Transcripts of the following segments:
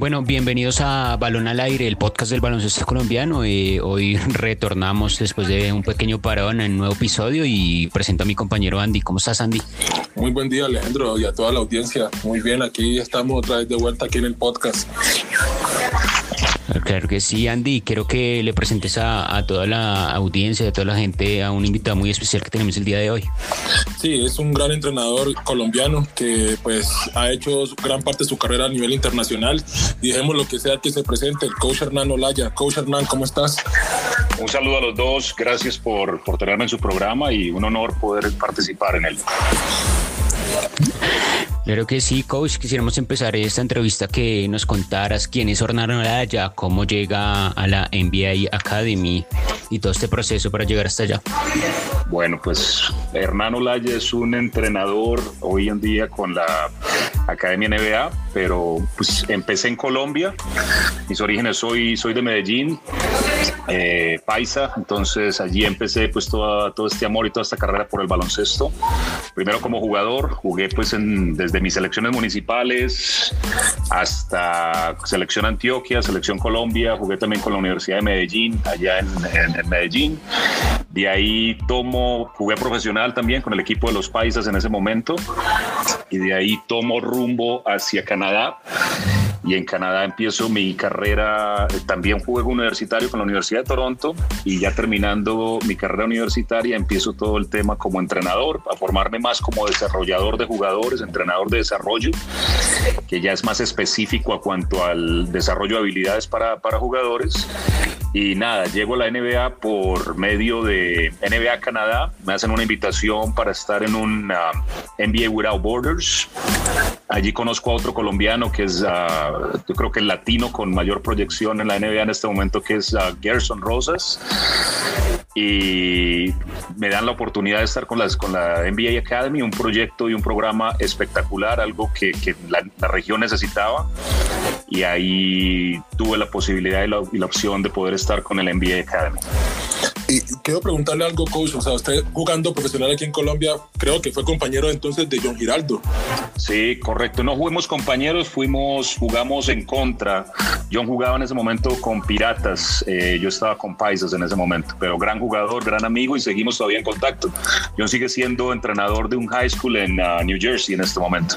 Bueno, bienvenidos a Balón al Aire, el podcast del baloncesto colombiano. Eh, hoy retornamos después de un pequeño parón en un nuevo episodio y presento a mi compañero Andy. ¿Cómo estás, Andy? Muy buen día, Alejandro, y a toda la audiencia. Muy bien, aquí estamos otra vez de vuelta aquí en el podcast. Claro que sí, Andy. Quiero que le presentes a, toda la audiencia, a toda la gente, a un invitado muy especial que tenemos el día de hoy. Sí, es un gran entrenador colombiano que pues ha hecho gran parte de su carrera a nivel internacional. Dijemos lo que sea que se presente, el coach Hernán Olaya. Coach Hernán, ¿cómo estás? Un saludo a los dos, gracias por, por tenerme en su programa y un honor poder participar en él. Claro que sí, coach. Quisiéramos empezar esta entrevista que nos contaras quién es Hernán Olaya, cómo llega a la NBA Academy y todo este proceso para llegar hasta allá. Bueno, pues Hernán Olaya es un entrenador hoy en día con la Academia NBA, pero pues empecé en Colombia. Mis orígenes soy, soy de Medellín, eh, paisa, entonces allí empecé pues todo, todo este amor y toda esta carrera por el baloncesto. Primero como jugador, jugué pues en, desde mis selecciones municipales hasta selección Antioquia, selección Colombia, jugué también con la Universidad de Medellín, allá en Medellín. De ahí tomo, jugué profesional también con el equipo de los Paisas en ese momento y de ahí tomo rumbo hacia Canadá y en Canadá empiezo mi carrera, también juego universitario con la Universidad de Toronto y ya terminando mi carrera universitaria empiezo todo el tema como entrenador, a formarme más como desarrollador de jugadores, entrenador de desarrollo, que ya es más específico a cuanto al desarrollo de habilidades para, para jugadores. Y nada, llego a la NBA por medio de NBA Canadá, me hacen una invitación para estar en un NBA Without Borders. Allí conozco a otro colombiano que es... Uh, yo creo que el latino con mayor proyección en la NBA en este momento, que es uh, Gerson Rosas. Y me dan la oportunidad de estar con, las, con la NBA Academy, un proyecto y un programa espectacular, algo que, la, región necesitaba. Y ahí tuve la posibilidad y la, opción de poder estar con el NBA Academy. Y quiero preguntarle algo, coach. O sea, usted jugando profesional aquí en Colombia, creo que fue compañero entonces de John Giraldo. Sí, correcto. No fuimos compañeros, fuimos, jugamos en contra. John jugaba en ese momento con Piratas. Eh, yo estaba con Paisas en ese momento, pero gran jugador, gran amigo y seguimos todavía en contacto. John sigue siendo entrenador de un high school en uh, New Jersey en este momento.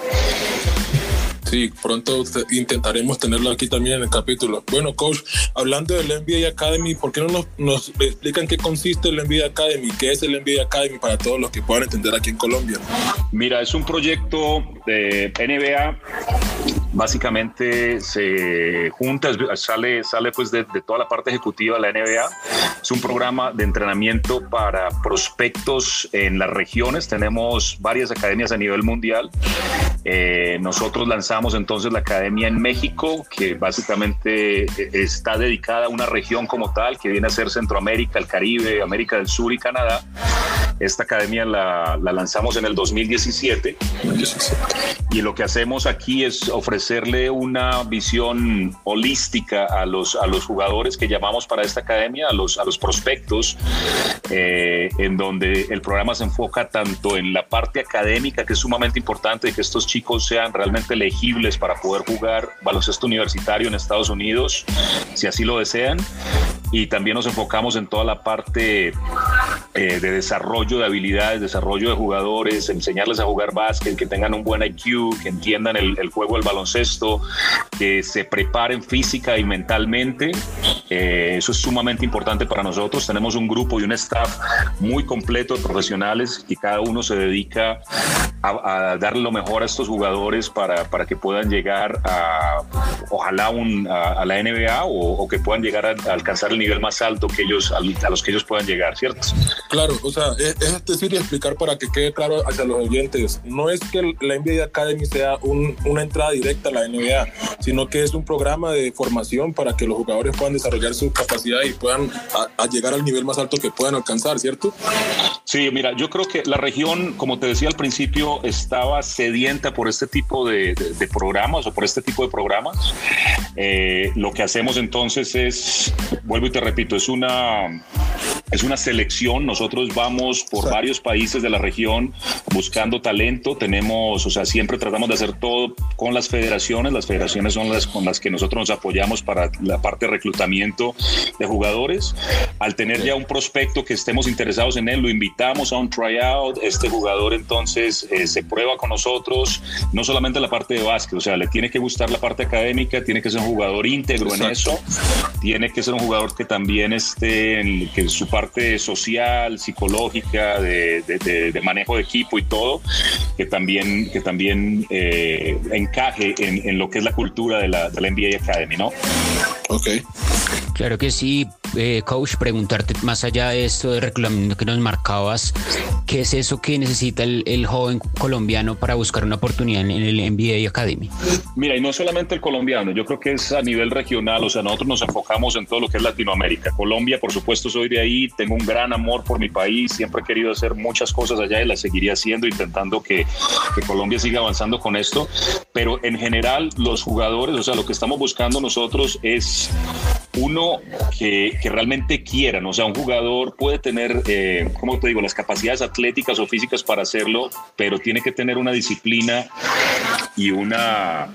Sí, pronto intentaremos tenerlo aquí también en el capítulo. Bueno, coach, hablando del NBA Academy, ¿por qué no nos, explican qué consiste el NBA Academy? ¿Qué es el NBA Academy para todos los que puedan entender aquí en Colombia? Mira, es un proyecto de NBA básicamente se junta, sale, sale pues de, toda la parte ejecutiva de la NBA. Es un programa de entrenamiento para prospectos en las regiones. Tenemos varias academias a nivel mundial. Eh, nosotros lanzamos entonces la academia en México, que básicamente eh, está dedicada a una región como tal, que viene a ser Centroamérica, el Caribe, América del Sur y Canadá. Esta academia la, la lanzamos en el 2017 y lo que hacemos aquí es ofrecer ofrecerle una visión holística a los, a los jugadores que llamamos para esta academia, a los, a los prospectos, eh, en donde el programa se enfoca tanto en la parte académica, que es sumamente importante, de que estos chicos sean realmente elegibles para poder jugar baloncesto universitario en Estados Unidos, si así lo desean, y también nos enfocamos en toda la parte eh, de desarrollo de habilidades, desarrollo de jugadores, enseñarles a jugar básquet, que tengan un buen IQ, que entiendan el, juego del baloncesto que se preparen física y mentalmente. Eh, eso es sumamente importante para nosotros. Tenemos un grupo y un staff muy completo de profesionales y cada uno se dedica a, darle lo mejor a estos jugadores para, para que puedan llegar a, ojalá un, a, la NBA o, que puedan llegar a, alcanzar el nivel más alto que ellos, a, los que ellos puedan llegar, ¿cierto? Claro, o sea, es, es decir y explicar para que quede claro hacia los oyentes, no es que la NBA Academy sea un, una entrada directa la NBA, sino que es un programa de formación para que los jugadores puedan desarrollar su capacidad y puedan llegar al nivel más alto que puedan alcanzar, ¿cierto? Sí, mira, yo creo que la región, como te decía al principio, estaba sedienta por este tipo de, programas o por este tipo de programas. Eh, lo que hacemos entonces es, vuelvo y te repito, es una es una selección. Nosotros vamos por varios países de la región buscando talento. Tenemos, o sea, siempre tratamos de hacer todo con las federaciones. Las federaciones son las con las que nosotros nos apoyamos para la parte de reclutamiento de jugadores. Al tener ya un prospecto que estemos interesados en él, lo invitamos a un tryout. Este jugador entonces eh, se prueba con nosotros, no solamente la parte de básquet, o sea, le tiene que gustar la parte académica, tiene que ser un jugador íntegro en eso, tiene que ser un jugador que también esté en que su parte social, psicológica, de, manejo de equipo y todo, que también, que también eh, encaje en, lo que es la cultura de la, de la NBA Academy, ¿no? Claro que sí, eh, coach, preguntarte más allá de esto de reclutamiento que nos marcabas, ¿qué es eso que necesita el, joven colombiano para buscar una oportunidad en el NBA Academy? Mira, y no solamente el colombiano, yo creo que es a nivel regional, o sea, nosotros nos enfocamos en todo lo que es Latinoamérica. Colombia, por supuesto, soy de ahí, tengo un gran amor por mi país, siempre he querido hacer muchas cosas allá y las seguiría haciendo, intentando que, que Colombia siga avanzando con esto, pero en general los jugadores, o sea, lo que estamos buscando nosotros es uno que, realmente quieran, o sea, un jugador puede tener, eh, como te digo, las capacidades atléticas o físicas para hacerlo, pero tiene que tener una disciplina y una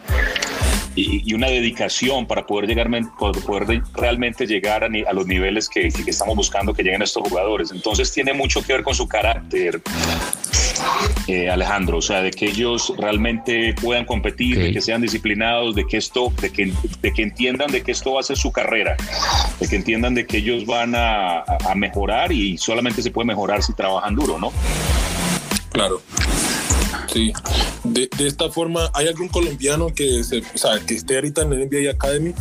y, una dedicación para poder llegar poder realmente llegar a, los niveles que, que, estamos buscando que lleguen estos jugadores. Entonces tiene mucho que ver con su carácter, eh, Alejandro, o sea, de que ellos realmente puedan competir, de que sean disciplinados, de que esto, de que, de que entiendan de que esto va a ser su carrera, de que entiendan de que ellos van a, a mejorar y solamente se puede mejorar si trabajan duro, ¿no? Claro. Sí. De, de, esta forma, ¿hay algún colombiano que, se, o sea, que esté ahorita en el NBA Academy?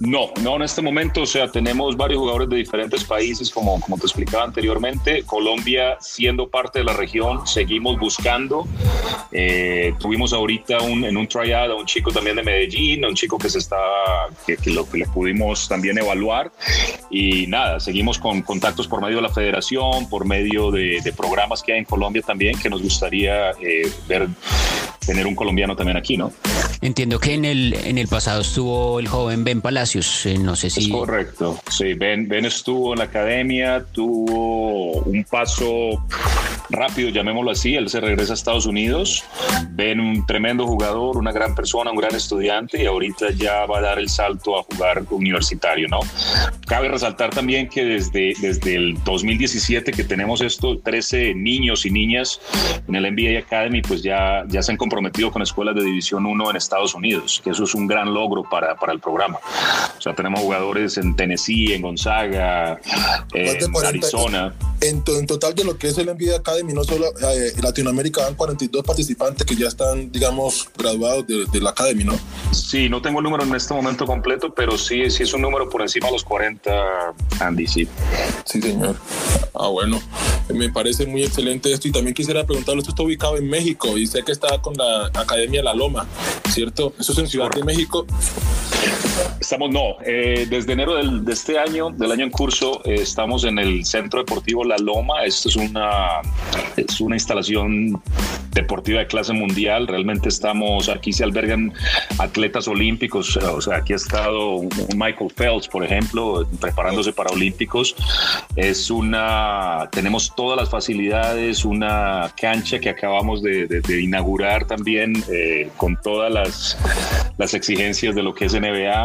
No, no en este momento. O sea, tenemos varios jugadores de diferentes países, como, como te explicaba anteriormente. Colombia, siendo parte de la región, seguimos buscando. Eh, tuvimos ahorita un, en un tryout a un chico también de Medellín, un chico que se está, que, que lo que le pudimos también evaluar. Y nada, seguimos con contactos por medio de la federación, por medio de, de programas que hay en Colombia también, que nos gustaría eh, ver tener un colombiano también aquí, ¿no? Entiendo que en el, en el pasado estuvo el joven Ben Palacios, eh, no sé si... Es correcto, sí, Ben, ben estuvo en la academia, tuvo un paso rápido, llamémoslo así, él se regresa a Estados Unidos, Ben un tremendo jugador, una gran persona, un gran estudiante y ahorita ya va a dar el salto a jugar universitario, ¿no? Cabe resaltar también que desde, desde el 2017 que tenemos estos 13 niños y niñas en el NBA Academy, pues ya, ya se han comprometido con escuelas de División 1 en Estados Unidos, que eso es un gran logro para, para el programa. O sea, tenemos jugadores en Tennessee, en Gonzaga, en Arizona. En, en, total de lo que es el NBA Academy, no solo eh, en Latinoamérica van 42 participantes que ya están, digamos, graduados de, de, la Academy, ¿no? Sí, no tengo el número en este momento completo, pero sí, sí es un número por encima de los 40, Andy, sí. Sí, señor. Ah, bueno, me parece muy excelente esto y también quisiera preguntarle, esto está ubicado en México y sé que está con la Academia La Loma, ¿cierto? Eso es en Ciudad de México. Estamos, no, eh, desde enero del, de este año, del año en curso, eh, estamos en el Centro Deportivo La Loma. Esto es una, es una instalación deportiva de clase mundial. Realmente estamos, aquí se albergan atletas olímpicos, o sea, aquí ha estado un Michael Phelps, por ejemplo, preparándose para olímpicos. Es una, tenemos todas las facilidades, una cancha que acabamos de, de, inaugurar también eh, con todas las, las exigencias de lo que es NBA.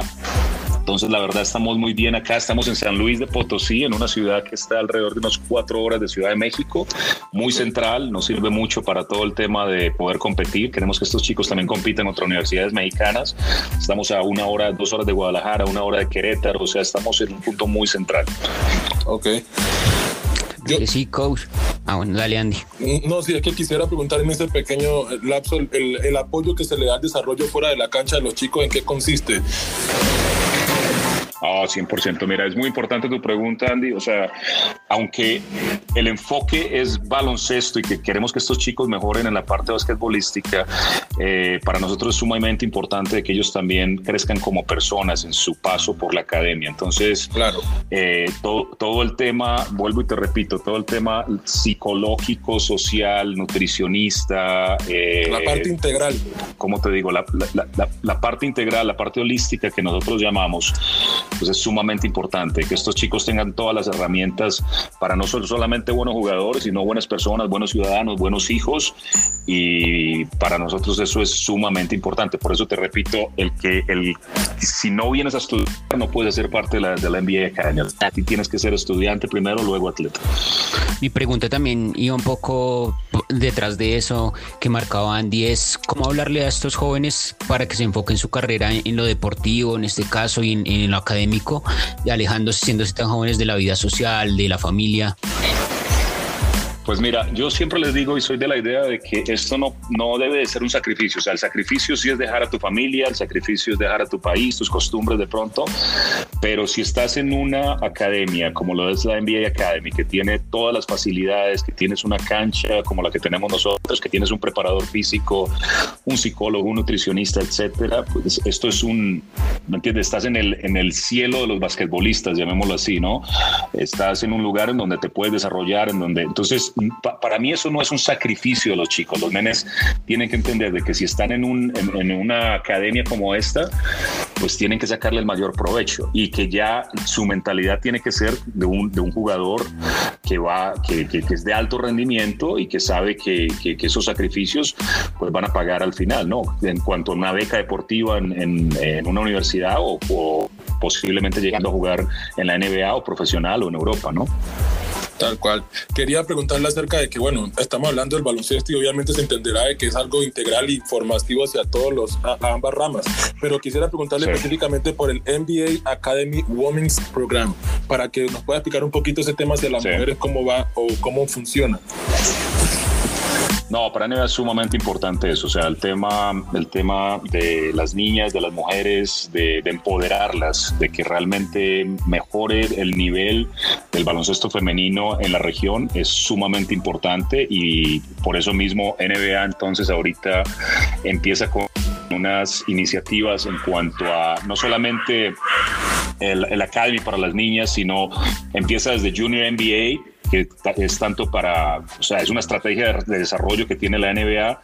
Entonces, la verdad, estamos muy bien acá. Estamos en San Luis de Potosí, en una ciudad que está alrededor de unas cuatro horas de Ciudad de México, muy central. Nos sirve mucho para todo el tema de poder competir. Queremos que estos chicos también compiten en otras universidades mexicanas. Estamos a una hora, dos horas de Guadalajara, una hora de Querétaro. O sea, estamos en un punto muy central. Ok. Yo, sí, coach. Ah, bueno, dale, Andy. No, sí, es que quisiera preguntar en ese pequeño lapso el, el apoyo que se le da al desarrollo fuera de la cancha de los chicos, ¿en qué consiste? Ah, 100%. Mira, es muy importante tu pregunta, Andy. O sea, aunque el enfoque es baloncesto y que queremos que estos chicos mejoren en la parte basquetbolística, eh, para nosotros es sumamente importante que ellos también crezcan como personas en su paso por la academia. Entonces, claro, eh, todo, todo el tema, vuelvo y te repito, todo el tema psicológico, social, nutricionista. Eh, la parte integral. Como te digo, la, la, la, la parte integral, la parte holística que nosotros llamamos pues es sumamente importante que estos chicos tengan todas las herramientas para no ser solamente buenos jugadores, sino buenas personas, buenos ciudadanos, buenos hijos y para nosotros eso es sumamente importante. Por eso te repito, el que el, si no vienes a estudiar no puedes ser parte de la, de la NBA Academy. Ti tienes que ser estudiante primero, luego atleta. Mi pregunta también iba un poco detrás de eso que marcaba Andy es cómo hablarle a estos jóvenes para que se enfoquen su carrera en, lo deportivo, en este caso, y en, en lo académico, y alejándose, siendo tan jóvenes de la vida social, de la familia. Pues mira, yo siempre les digo y soy de la idea de que esto no, no debe de ser un sacrificio. O sea, el sacrificio sí es dejar a tu familia, el sacrificio es dejar a tu país, tus costumbres de pronto. Pero si estás en una academia como lo es la NBA Academy, que tiene todas las facilidades, que tienes una cancha como la que tenemos nosotros, que tienes un preparador físico, un psicólogo, un nutricionista, etcétera, pues esto es un, ¿me entiendes? Estás en el, en el cielo de los basquetbolistas, llamémoslo así, ¿no? Estás en un lugar en donde te puedes desarrollar, en donde, entonces, para mí eso no es un sacrificio de los chicos. Los nenes tienen que entender de que si están en, un, en, una academia como esta, pues tienen que sacarle el mayor provecho y que ya su mentalidad tiene que ser de un, de un jugador que va, que, que, es de alto rendimiento y que sabe que, que, esos sacrificios pues van a pagar al final, ¿no? En cuanto a una beca deportiva en, en, una universidad o, o posiblemente llegando a jugar en la NBA o profesional o en Europa, ¿no? Tal cual. Quería preguntarle acerca de que, bueno, estamos hablando del baloncesto y obviamente se entenderá de que es algo integral y formativo hacia todos los, a, ambas ramas. Pero quisiera preguntarle específicamente por el NBA Academy Women's Program, para que nos pueda explicar un poquito ese tema de las mujeres, cómo va o cómo funciona. No, para mí es sumamente importante eso, o sea, el tema, el tema de las niñas, de las mujeres, de, empoderarlas, de que realmente mejore el nivel del baloncesto femenino en la región es sumamente importante y por eso mismo NBA entonces ahorita empieza con unas iniciativas en cuanto a no solamente el, el Academy para las niñas, sino empieza desde Junior NBA que es tanto para, o sea, es una estrategia de, desarrollo que tiene la NBA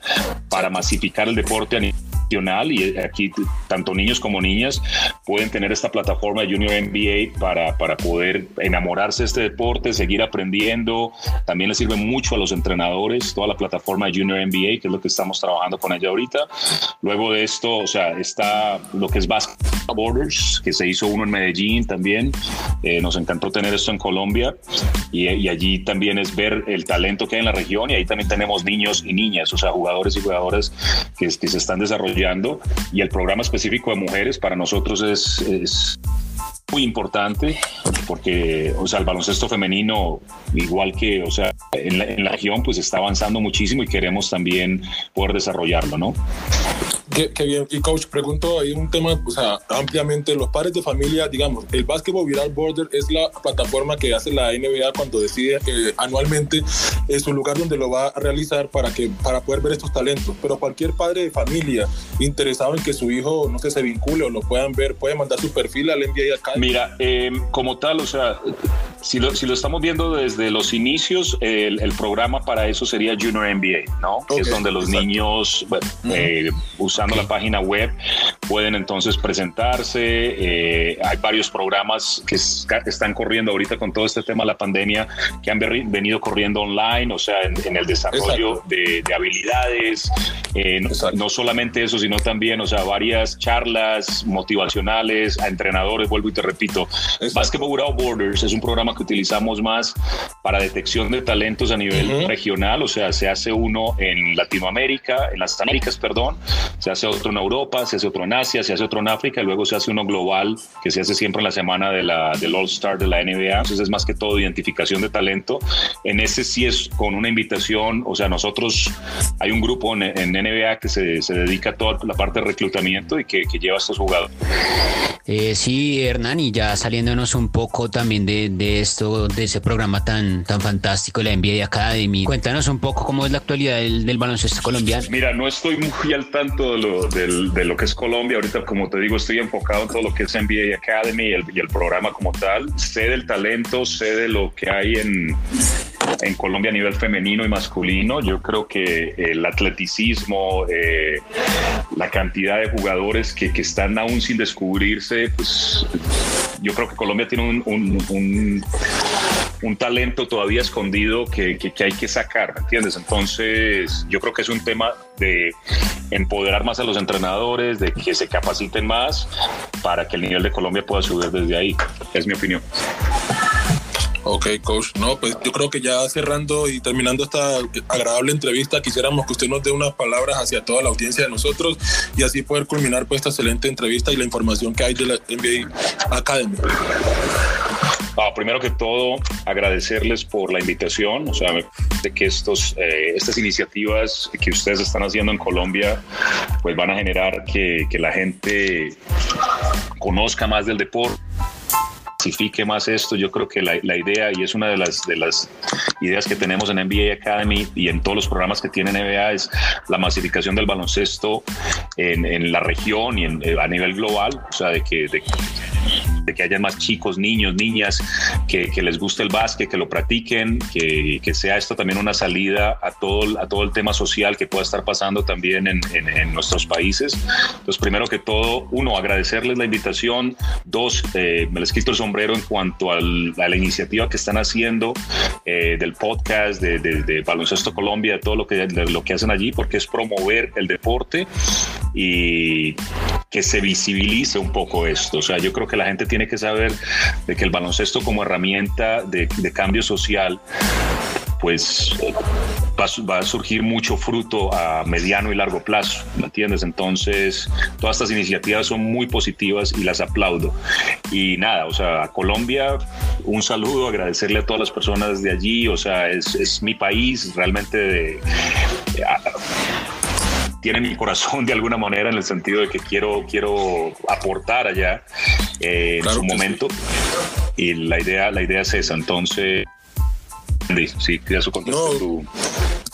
para masificar el deporte a nivel y aquí tanto niños como niñas pueden tener esta plataforma de Junior NBA para, para poder enamorarse de este deporte, seguir aprendiendo. También le sirve mucho a los entrenadores toda la plataforma de Junior NBA, que es lo que estamos trabajando con ella ahorita. Luego de esto, o sea, está lo que es Basketball Borders, que se hizo uno en Medellín también. Eh, nos encantó tener esto en Colombia y, y allí también es ver el talento que hay en la región y ahí también tenemos niños y niñas, o sea, jugadores y jugadoras que, que se están desarrollando y el programa específico de mujeres para nosotros es, es muy importante porque, o sea, el baloncesto femenino, igual que, o sea, en la, en la región, pues está avanzando muchísimo y queremos también poder desarrollarlo, ¿no? Qué, bien. Y coach, pregunto ahí un tema, o sea, ampliamente, los padres de familia, digamos, el Basketball Viral Border es la plataforma que hace la NBA cuando decide eh, anualmente es su lugar donde lo va a realizar para, que, para poder ver estos talentos. Pero cualquier padre de familia interesado en que su hijo, no sé, se vincule o lo puedan ver, puede mandar su perfil al NBA acá. Mira, em, como tal, o sea, si lo, si lo estamos viendo desde los inicios, el, el programa para eso sería Junior NBA, ¿no? que es donde los niños, bueno, eh, usando la página web, pueden entonces presentarse. Eh, hay varios programas que están corriendo ahorita con todo este tema de la pandemia que han venido corriendo online, o sea, en, el desarrollo de, habilidades. Eh, no, solamente eso, sino también, o sea, varias charlas motivacionales a entrenadores, vuelvo y te repito. Basketball Without Borders es un programa que utilizamos más para detección de talentos a nivel regional, o sea, se hace uno en Latinoamérica, en las Américas, perdón, se hace otro en Europa, se hace otro en Asia, se hace otro en África y luego se hace uno global que se hace siempre en la semana de la, del All Star de la NBA. Entonces es más que todo identificación de talento. En ese sí es con una invitación, o sea, nosotros hay un grupo en, NBA que se, se, dedica a toda la parte de reclutamiento y que, que lleva a estos jugadores. Eh, sí, Hernán, y ya saliéndonos un poco también de, de, esto, de ese programa tan, tan fantástico, la NBA Academy, cuéntanos un poco cómo es la actualidad del, baloncesto colombiano. Mira, no estoy muy al tanto de lo, de lo que es Colombia. Ahorita, como te digo, estoy enfocado en todo lo que es NBA Academy y el, y el programa como tal. Sé del talento, sé de lo que hay en, en Colombia a nivel femenino y masculino. Yo creo que el atleticismo, eh, la cantidad de jugadores que, que, están aún sin descubrirse, pues yo creo que Colombia tiene un, un, talento todavía escondido que, que, hay que sacar, ¿me entiendes? Entonces yo creo que es un tema de empoderar más a los entrenadores, de que se capaciten más para que el nivel de Colombia pueda subir desde ahí. Es mi opinión. Ok, coach. No, pues yo creo que ya cerrando y terminando esta agradable entrevista, quisiéramos que usted nos dé unas palabras hacia toda la audiencia de nosotros y así poder culminar pues esta excelente entrevista y la información que hay de la NBA Academy. Ah, primero que todo, agradecerles por la invitación, o sea, de que estos, eh, estas iniciativas que ustedes están haciendo en Colombia, pues van a generar que, que la gente conozca más del deporte masifique más esto. Yo creo que la, la, idea, y es una de las, de las ideas que tenemos en NBA Academy y en todos los programas que tiene NBA, es la masificación del baloncesto en, en la región y en, a nivel global. O sea, de que, de, de que haya más chicos, niños, niñas que, que, les guste el básquet, que lo practiquen, que, que, sea esto también una salida a todo, a todo el tema social que pueda estar pasando también en, en, en nuestros países. Entonces, primero que todo, uno, agradecerles la invitación. Dos, eh, me les quito el sombrero en cuanto al, a la iniciativa que están haciendo eh, del podcast, de, de, de, Baloncesto Colombia, todo lo que, de lo que hacen allí, porque es promover el deporte y que se visibilice un poco esto. O sea, yo creo que la gente tiene que saber de que el baloncesto como herramienta de, de cambio social pues va, va, a surgir mucho fruto a mediano y largo plazo, ¿me entiendes? Entonces, todas estas iniciativas son muy positivas y las aplaudo. Y nada, o sea, a Colombia, un saludo, agradecerle a todas las personas de allí, o sea, es, es mi país, realmente de, de tiene mi corazón de alguna manera en el sentido de que quiero, quiero aportar allá eh, claro en su momento. Sí. Y la idea, la idea es esa. Entonces, sí, quería su contexto. No. Tu...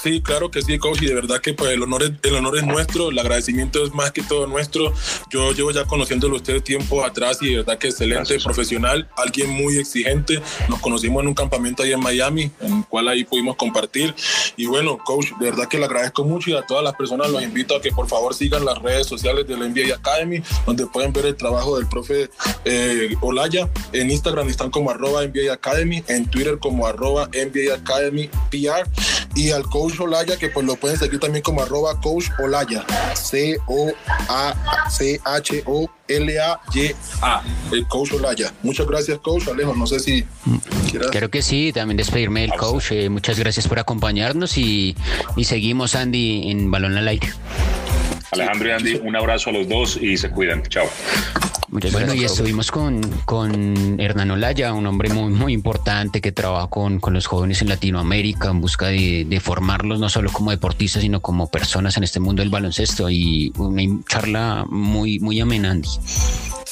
Sí, claro que sí, coach, y de verdad que pues, el, honor es, el honor es nuestro, el agradecimiento es más que todo nuestro. Yo llevo ya conociéndolo usted tiempo atrás y de verdad que excelente, Gracias. profesional, alguien muy exigente. Nos conocimos en un campamento ahí en Miami, en el cual ahí pudimos compartir. Y bueno, coach, de verdad que le agradezco mucho y a todas las personas los invito a que por favor sigan las redes sociales de la NBA Academy, donde pueden ver el trabajo del profe eh, Olaya. En Instagram están como arroba NBA Academy, en Twitter como arroba NBA Academy PR y al coach Olaya, que pues lo pueden seguir también como arroba coach Olaya, C-O-A-C-H-O-L-A-Y-A, el coach Olaya. Muchas gracias, coach Alejo. No sé si quieras. Creo que sí, también despedirme del coach. Eh, muchas gracias por acompañarnos y, y seguimos, Andy, en Balón al Aire. Alejandro y Andy, un abrazo a los dos y se cuidan. Chao. Muchas bueno, gracias. y estuvimos con, con Hernán Olaya, un hombre muy, muy importante que trabaja con, con los jóvenes en Latinoamérica en busca de, de, formarlos no solo como deportistas, sino como personas en este mundo del baloncesto. Y una charla muy, muy amena, Andy.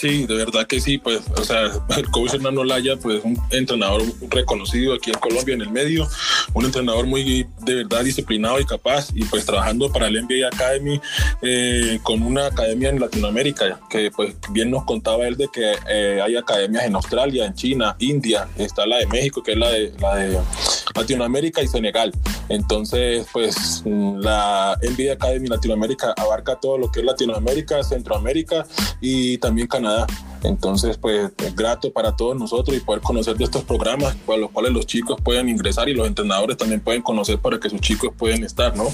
Sí, de verdad que sí, pues, o sea, el coach Hernán Olaya, pues, un entrenador reconocido aquí en Colombia, en el medio, un entrenador muy, de verdad, disciplinado y capaz, y pues trabajando para el NBA Academy, eh, con una academia en Latinoamérica, que pues bien nos contaba él de que eh, hay academias en Australia, en China, India, está la de México, que es la de, la de Latinoamérica y Senegal. Entonces, pues, la NBA Academy Latinoamérica abarca todo lo que es Latinoamérica, Centroamérica y también Canadá. Entonces, pues es grato para todos nosotros y poder conocer de estos programas para los cuales los chicos pueden ingresar y los entrenadores también pueden conocer para que sus chicos pueden estar, ¿no?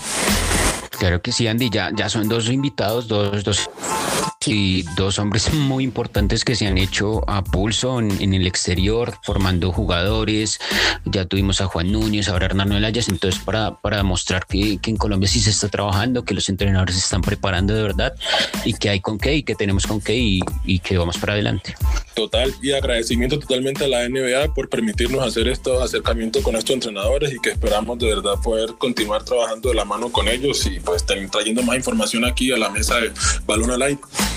Claro que sí, Andy, ya, ya son dos invitados, dos, dos y dos hombres muy importantes que se han hecho a pulso en, en, el exterior, formando jugadores. Ya tuvimos a Juan Núñez, ahora Hernán Elayas. Entonces, para, para demostrar que, que, en Colombia sí se está trabajando, que los entrenadores se están preparando de verdad y que hay con qué y que tenemos con qué y, y que vamos para adelante. Total, y agradecimiento totalmente a la NBA por permitirnos hacer estos acercamientos con estos entrenadores y que esperamos de verdad poder continuar trabajando de la mano con ellos y pues trayendo más información aquí a la mesa de Balón al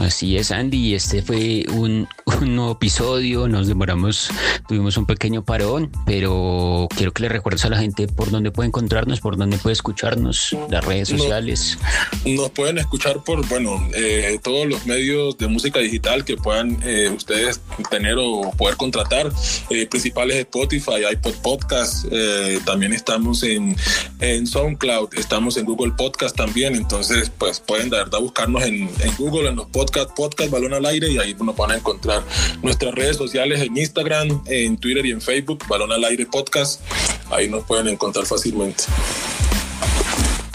Así es, Andy. Este fue un, nuevo episodio. Nos demoramos, tuvimos un pequeño parón, pero quiero que le recuerdes a la gente por dónde puede encontrarnos, por dónde puede escucharnos, las redes sociales. Nos, pueden escuchar por, bueno, eh, todos los medios de música digital que puedan eh, ustedes tener o poder contratar, eh, principales Spotify, iPod Podcast. también estamos en, en SoundCloud, estamos en Google Podcast también. Entonces, pues pueden de verdad buscarnos en, en Google, en los podcasts podcast, Balón al Aire y ahí nos van a encontrar nuestras redes sociales en Instagram, en Twitter y en Facebook, Balón al Aire Podcast. Ahí nos pueden encontrar fácilmente.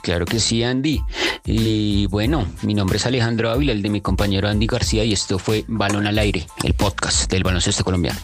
Claro que sí, Andy. Y bueno, mi nombre es Alejandro Ávila, el de mi compañero Andy García, y esto fue Balón al Aire, el podcast del baloncesto colombiano.